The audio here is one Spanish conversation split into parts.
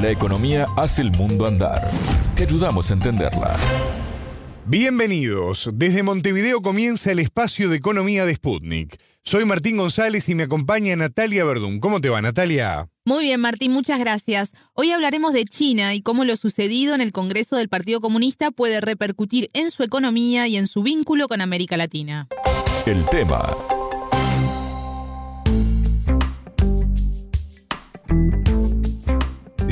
La economía hace el mundo andar. Te ayudamos a entenderla. Bienvenidos. Desde Montevideo comienza el espacio de economía de Sputnik. Soy Martín González y me acompaña Natalia Verdún. ¿Cómo te va, Natalia? Muy bien, Martín, muchas gracias. Hoy hablaremos de China y cómo lo sucedido en el Congreso del Partido Comunista puede repercutir en su economía y en su vínculo con América Latina. El tema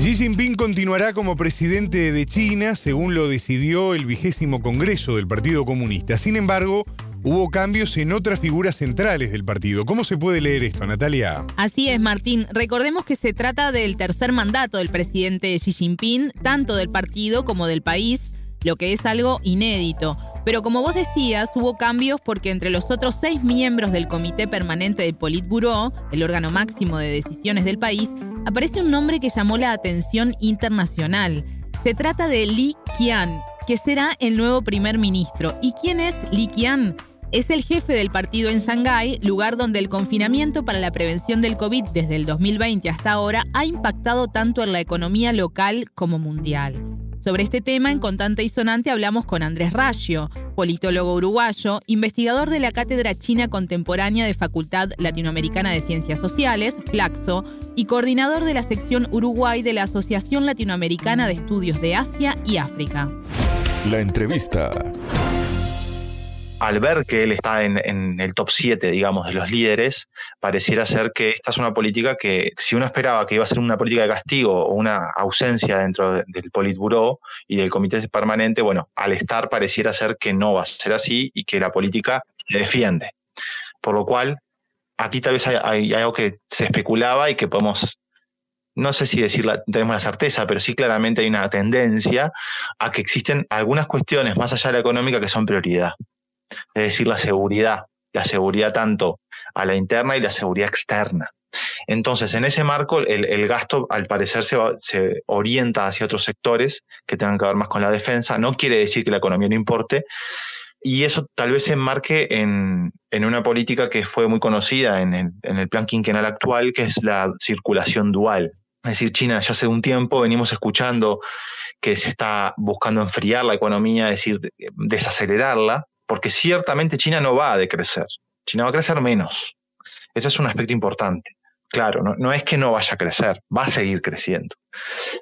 Xi Jinping continuará como presidente de China, según lo decidió el vigésimo Congreso del Partido Comunista. Sin embargo, hubo cambios en otras figuras centrales del partido. ¿Cómo se puede leer esto, Natalia? Así es, Martín. Recordemos que se trata del tercer mandato del presidente Xi Jinping, tanto del partido como del país, lo que es algo inédito. Pero como vos decías, hubo cambios porque entre los otros seis miembros del Comité Permanente del Politburo, el órgano máximo de decisiones del país, aparece un nombre que llamó la atención internacional. Se trata de Li Qian, que será el nuevo primer ministro. ¿Y quién es Li Qian? Es el jefe del partido en Shanghái, lugar donde el confinamiento para la prevención del COVID desde el 2020 hasta ahora ha impactado tanto en la economía local como mundial. Sobre este tema, en Contante y Sonante, hablamos con Andrés Raggio, politólogo uruguayo, investigador de la Cátedra China Contemporánea de Facultad Latinoamericana de Ciencias Sociales, Flaxo, y coordinador de la sección Uruguay de la Asociación Latinoamericana de Estudios de Asia y África. La entrevista al ver que él está en, el top 7, digamos, de los líderes, pareciera ser que esta es una política que, si uno esperaba que iba a ser una política de castigo o una ausencia dentro del Politburó y del Comité Permanente, bueno, al estar pareciera ser que no va a ser así y que la política le defiende. Por lo cual, aquí tal vez hay, algo que se especulaba y que podemos no sé si decirla, tenemos la certeza, pero sí claramente hay una tendencia a que existen algunas cuestiones más allá de la económica que son prioridad es decir, la seguridad, la seguridad tanto a la interna y la seguridad externa. Entonces, en ese marco, el, gasto al parecer se, se, orienta hacia otros sectores que tengan que ver más con la defensa. No quiere decir que la economía no importe. Y eso tal vez se enmarque en, una política que fue muy conocida en el, en el plan quinquenal actual, que es la circulación dual. Es decir, China ya hace un tiempo venimos escuchando que se está buscando enfriar la economía, es decir, desacelerarla, porque ciertamente China no va a decrecer, China va a crecer menos. Ese es un aspecto importante. Claro, no, es que no vaya a crecer, va a seguir creciendo.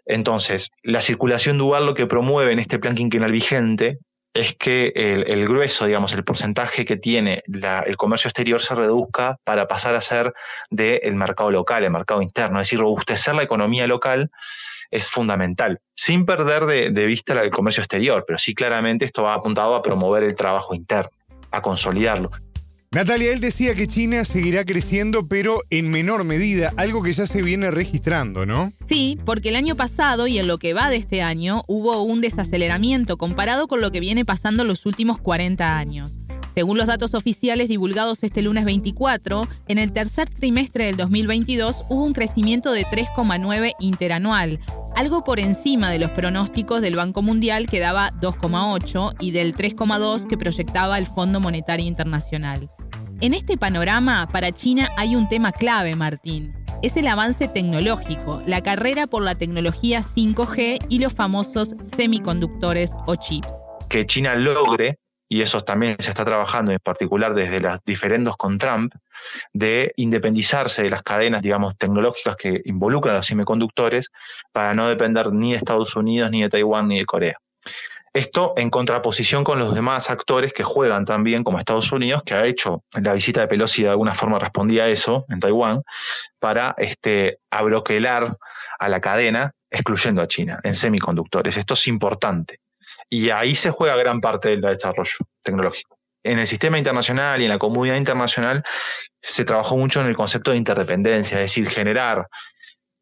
Entonces, la circulación dual lo que promueve en este plan quinquenal vigente es que el, grueso, digamos, el porcentaje que tiene el comercio exterior se reduzca para pasar a ser del mercado local, el mercado interno, es decir, robustecer la economía local es fundamental, sin perder de, vista el comercio exterior, pero sí claramente esto va apuntado a promover el trabajo interno, a consolidarlo. Natalia, él decía que China seguirá creciendo, pero en menor medida, algo que ya se viene registrando, ¿no? Sí, porque el año pasado y en lo que va de este año hubo un desaceleramiento comparado con lo que viene pasando los últimos 40 años. Según los datos oficiales divulgados este lunes 24, en el tercer trimestre del 2022 hubo un crecimiento de 3,9 interanual, algo por encima de los pronósticos del Banco Mundial que daba 2,8 y del 3,2 que proyectaba el Fondo Monetario Internacional. En este panorama, para China hay un tema clave, Martín. Es el avance tecnológico, la carrera por la tecnología 5G y los famosos semiconductores o chips. Que China logre y eso también se está trabajando en particular desde las diferendos con Trump, de independizarse de las cadenas, digamos, tecnológicas que involucran a los semiconductores para no depender ni de Estados Unidos, ni de Taiwán, ni de Corea. Esto en contraposición con los demás actores que juegan también, como Estados Unidos, que ha hecho la visita de Pelosi de alguna forma respondía a eso en Taiwán, para este, abroquelar a la cadena, excluyendo a China en semiconductores. Esto es importante. Y ahí se juega gran parte del desarrollo tecnológico. En el sistema internacional y en la comunidad internacional se trabajó mucho en el concepto de interdependencia, es decir, generar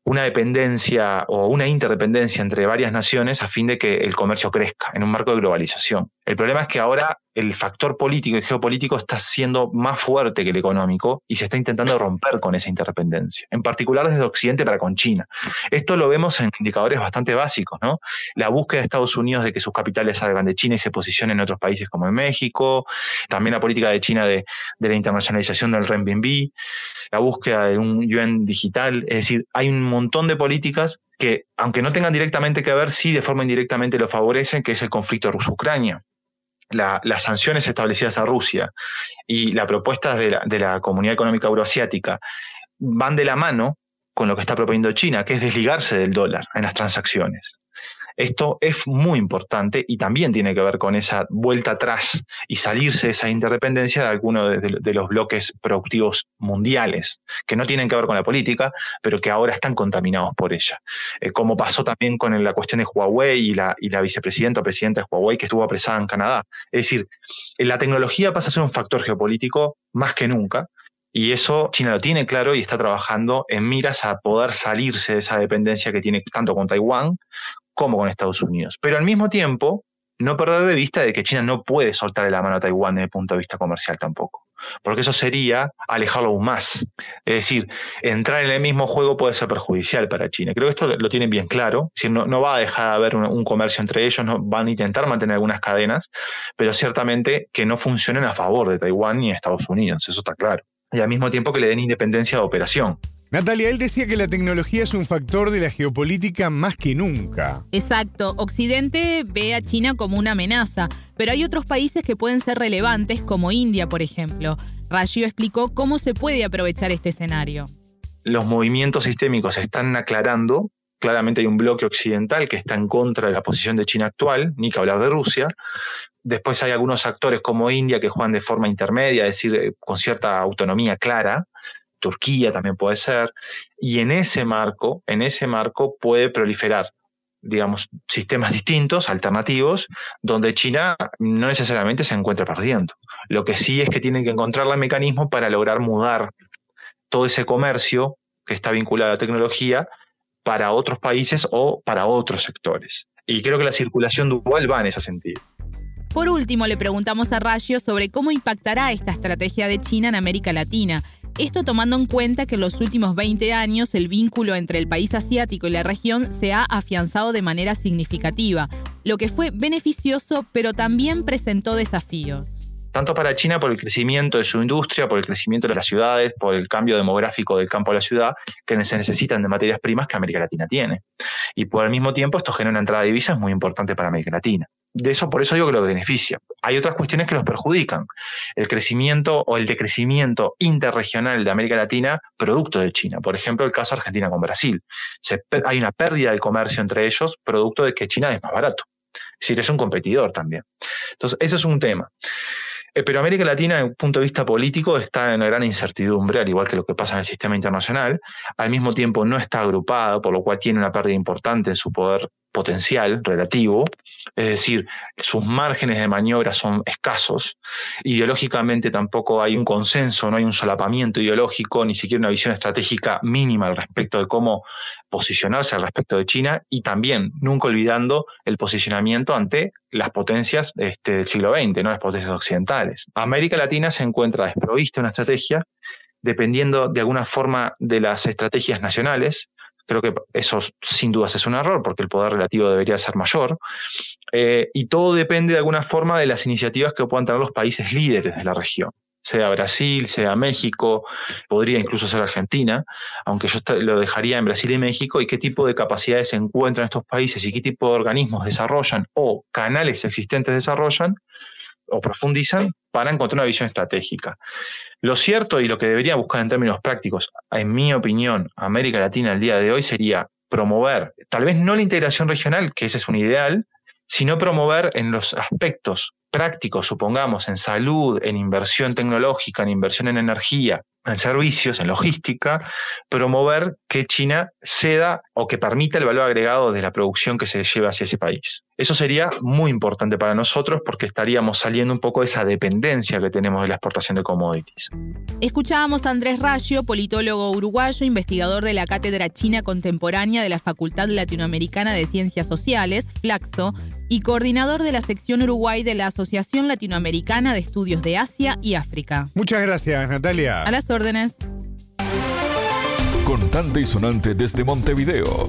una dependencia o una interdependencia entre varias naciones a fin de que el comercio crezca en un marco de globalización. El problema es que ahora el factor político y geopolítico está siendo más fuerte que el económico y se está intentando romper con esa interdependencia, en particular desde Occidente para con China. Esto lo vemos en indicadores bastante básicos, ¿no? La búsqueda de Estados Unidos de que sus capitales salgan de China y se posicionen en otros países como en México, también la política de China de, la internacionalización del renminbi, la búsqueda de un yuan digital, es decir, hay un montón de políticas que, aunque no tengan directamente que ver, sí de forma indirectamente lo favorecen, que es el conflicto ruso-Ucrania las sanciones establecidas a Rusia y las propuestas de la, de la Comunidad Económica Euroasiática van de la mano con lo que está proponiendo China, que es desligarse del dólar en las transacciones. Esto es muy importante y también tiene que ver con esa vuelta atrás y salirse de esa interdependencia de algunos de, los bloques productivos mundiales, que no tienen que ver con la política, pero que ahora están contaminados por ella. Eh, como pasó también con la cuestión de Huawei y la, y la vicepresidenta o presidenta de Huawei que estuvo apresada en Canadá. Es decir, la tecnología pasa a ser un factor geopolítico más que nunca, y eso China lo tiene claro y está trabajando en miras a poder salirse de esa dependencia que tiene tanto con Taiwán como con Estados Unidos. Pero al mismo tiempo, no perder de vista de que China no puede soltar la mano a Taiwán desde el punto de vista comercial tampoco. Porque eso sería alejarlo aún más. Es decir, entrar en el mismo juego puede ser perjudicial para China. Creo que esto lo tienen bien claro. no, no, va a dejar de haber un, comercio entre ellos, no, van a intentar mantener algunas cadenas, pero ciertamente que no funcionen a favor de Taiwán ni de Estados Unidos. Eso está claro. Y al mismo tiempo que le den independencia de operación. Natalia, él decía que la tecnología es un factor de la geopolítica más que nunca. Exacto. Occidente ve a China como una amenaza, pero hay otros países que pueden ser relevantes, como India, por ejemplo. Rayo explicó cómo se puede aprovechar este escenario. Los movimientos sistémicos se están aclarando. Claramente hay un bloque occidental que está en contra de la posición de China actual, ni que hablar de Rusia, Después hay algunos actores como India que juegan de forma intermedia, es decir, eh, con cierta autonomía clara, Turquía también puede ser, y en ese marco, en ese marco puede proliferar digamos, sistemas distintos, alternativos, donde China no necesariamente se encuentra perdiendo. Lo que sí es que tienen que encontrar el mecanismo para lograr mudar todo ese comercio que está vinculado a la tecnología para otros países o para otros sectores. Y creo que la circulación dual va en ese sentido. Por último, le preguntamos a Rayo sobre cómo impactará esta estrategia de China en América Latina esto tomando en cuenta que en los últimos 20 años el vínculo entre el país asiático y la región se ha afianzado de manera significativa, lo que fue beneficioso pero también presentó desafíos tanto para China por el crecimiento de su industria, por el crecimiento de las ciudades, por el cambio demográfico del campo a la ciudad, que se necesitan de materias primas que América Latina tiene. Y por el mismo tiempo esto genera una entrada de divisas muy importante para América Latina de eso, por eso digo que lo beneficia. Hay otras cuestiones que los perjudican. El crecimiento o el decrecimiento interregional de América Latina producto de China. Por ejemplo, el caso Argentina con Brasil. hay una pérdida del comercio entre ellos producto de que China es más barato. Es decir, es un competidor también. Entonces, ese es un tema. Eh, pero América Latina, desde un punto de vista político, está en una gran incertidumbre, al igual que lo que pasa en el sistema internacional. Al mismo tiempo, no está agrupado, por lo cual tiene una pérdida importante en su poder potencial relativo, es decir, sus márgenes de maniobra son escasos, ideológicamente tampoco hay un consenso, no hay un solapamiento ideológico, ni siquiera una visión estratégica mínima al respecto de cómo posicionarse al respecto de China y también nunca olvidando el posicionamiento ante las potencias este, del siglo XX, ¿no? las potencias occidentales. América Latina se encuentra desprovista de una estrategia dependiendo de alguna forma de las estrategias nacionales, Creo que eso sin dudas es un error porque el poder relativo debería ser mayor. Eh, y todo depende de alguna forma de las iniciativas que puedan tener los países líderes de la región sea Brasil, sea México, podría incluso ser Argentina, aunque yo lo dejaría en Brasil y México, y qué tipo de capacidades se encuentran estos países y qué tipo de organismos desarrollan o canales existentes desarrollan o profundizan para encontrar una visión estratégica. Lo cierto y lo que debería buscar en términos prácticos, en mi opinión, América Latina el día de hoy sería promover, tal vez no la integración regional, que ese es un ideal, sino promover en los aspectos prácticos, supongamos, en salud, en inversión tecnológica, en inversión en energía, en servicios, en logística, promover que China ceda o que permita el valor agregado de la producción que se lleva hacia ese país. Eso sería muy importante para nosotros porque estaríamos saliendo un poco de esa dependencia que tenemos de la exportación de commodities. Escuchábamos a Andrés Rayo, politólogo uruguayo, investigador de la Cátedra China Contemporánea de la Facultad Latinoamericana de Ciencias Sociales, Flaxo, y coordinador de la sección Uruguay de la Asociación Latinoamericana de Estudios de Asia y África. Muchas gracias, Natalia. A las órdenes. Contante y sonante desde Montevideo.